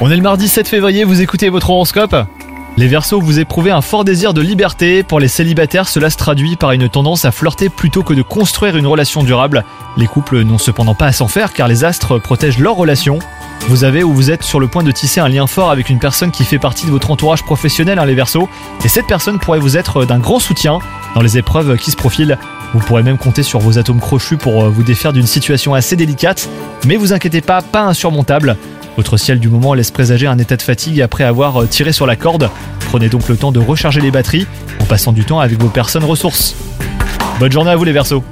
On est le mardi 7 février, vous écoutez votre horoscope Les Verseaux, vous éprouvez un fort désir de liberté. Pour les célibataires, cela se traduit par une tendance à flirter plutôt que de construire une relation durable. Les couples n'ont cependant pas à s'en faire car les astres protègent leur relation. Vous avez ou vous êtes sur le point de tisser un lien fort avec une personne qui fait partie de votre entourage professionnel, hein, les Verseaux. Et cette personne pourrait vous être d'un grand soutien dans les épreuves qui se profilent. Vous pourrez même compter sur vos atomes crochus pour euh, vous défaire d'une situation assez délicate. Mais vous inquiétez pas, pas insurmontable. Votre ciel du moment laisse présager un état de fatigue après avoir euh, tiré sur la corde. Prenez donc le temps de recharger les batteries en passant du temps avec vos personnes ressources. Bonne journée à vous les Verseaux